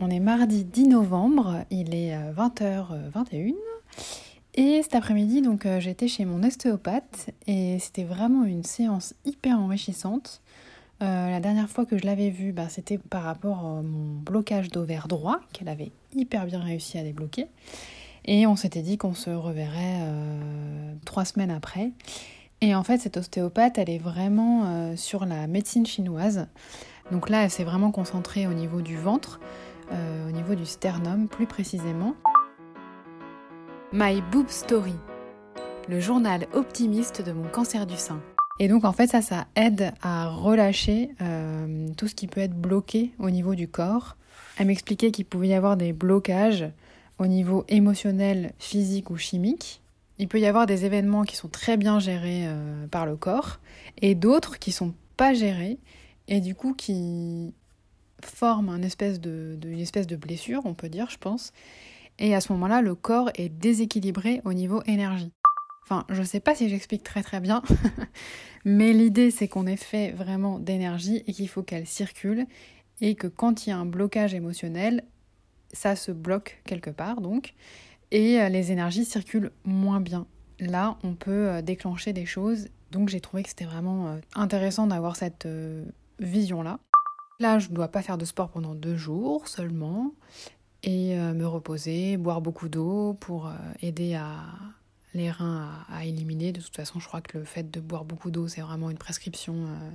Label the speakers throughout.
Speaker 1: On est mardi 10 novembre, il est 20h21. Et cet après-midi, donc euh, j'étais chez mon ostéopathe et c'était vraiment une séance hyper enrichissante. Euh, la dernière fois que je l'avais vue, bah, c'était par rapport à mon blocage d'ovaire droit, qu'elle avait hyper bien réussi à débloquer. Et on s'était dit qu'on se reverrait euh, trois semaines après. Et en fait, cette ostéopathe, elle est vraiment sur la médecine chinoise. Donc là, elle s'est vraiment concentrée au niveau du ventre. Euh, au niveau du sternum plus précisément. My Boob Story, le journal optimiste de mon cancer du sein. Et donc en fait ça, ça aide à relâcher euh, tout ce qui peut être bloqué au niveau du corps. Elle m'expliquait qu'il pouvait y avoir des blocages au niveau émotionnel, physique ou chimique. Il peut y avoir des événements qui sont très bien gérés euh, par le corps et d'autres qui sont pas gérés et du coup qui forme une espèce de, une espèce de blessure, on peut dire, je pense. Et à ce moment-là, le corps est déséquilibré au niveau énergie. Enfin, je ne sais pas si j'explique très très bien, mais l'idée c'est qu'on est fait vraiment d'énergie et qu'il faut qu'elle circule et que quand il y a un blocage émotionnel, ça se bloque quelque part donc et euh, les énergies circulent moins bien. Là, on peut euh, déclencher des choses. Donc j'ai trouvé que c'était vraiment euh, intéressant d'avoir cette vision-là. Là, je ne dois pas faire de sport pendant deux jours seulement et euh, me reposer, boire beaucoup d'eau pour euh, aider à, les reins à, éliminer. De toute façon, je crois que le fait de boire beaucoup d'eau, c'est vraiment une prescription euh,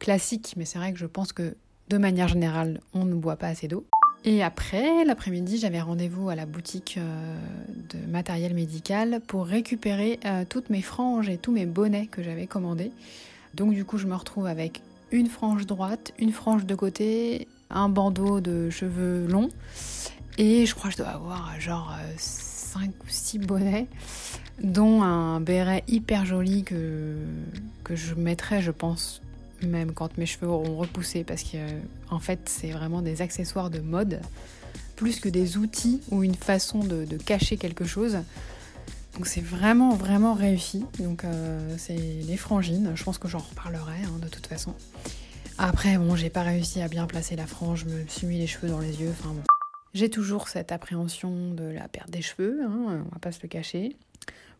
Speaker 1: classique, mais c'est vrai que je pense que de manière générale, on ne boit pas assez d'eau. Et après, l'après-midi, j'avais rendez-vous à la boutique de matériel médical pour récupérer toutes mes franges et tous mes bonnets que j'avais commandés. Donc du coup, je me retrouve avec une frange droite, une frange de côté, un bandeau de cheveux longs. Et je crois que je dois avoir genre 5 ou 6 bonnets, dont un béret hyper joli que, que je mettrai, je pense, même quand mes cheveux auront repoussé, parce qu'en en fait, c'est vraiment des accessoires de mode, plus que des outils ou une façon de, cacher quelque chose. Donc c'est vraiment vraiment réussi. Donc euh, c'est les frangines. Je pense que j'en reparlerai hein, de toute façon. Après bon, j'ai pas réussi à bien placer la frange. Je me suis mis les cheveux dans les yeux. Enfin bon. J'ai toujours cette appréhension de la perte des cheveux. Hein, on va pas se le cacher.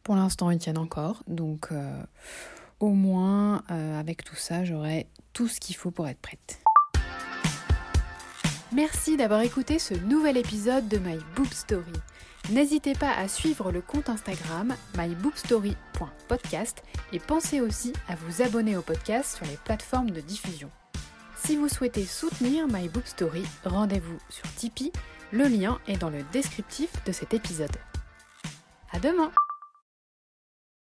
Speaker 1: Pour l'instant, ils tiennent encore. Donc euh, au moins euh, avec tout ça, j'aurai tout ce qu'il faut pour être prête. Merci d'avoir écouté ce nouvel épisode de My Boob Story. N'hésitez pas à suivre le compte Instagram myboobstory.podcast et pensez aussi à vous abonner au podcast sur les plateformes de diffusion. Si vous souhaitez soutenir My rendez-vous sur Tipeee, le lien est dans le descriptif de cet épisode. À demain!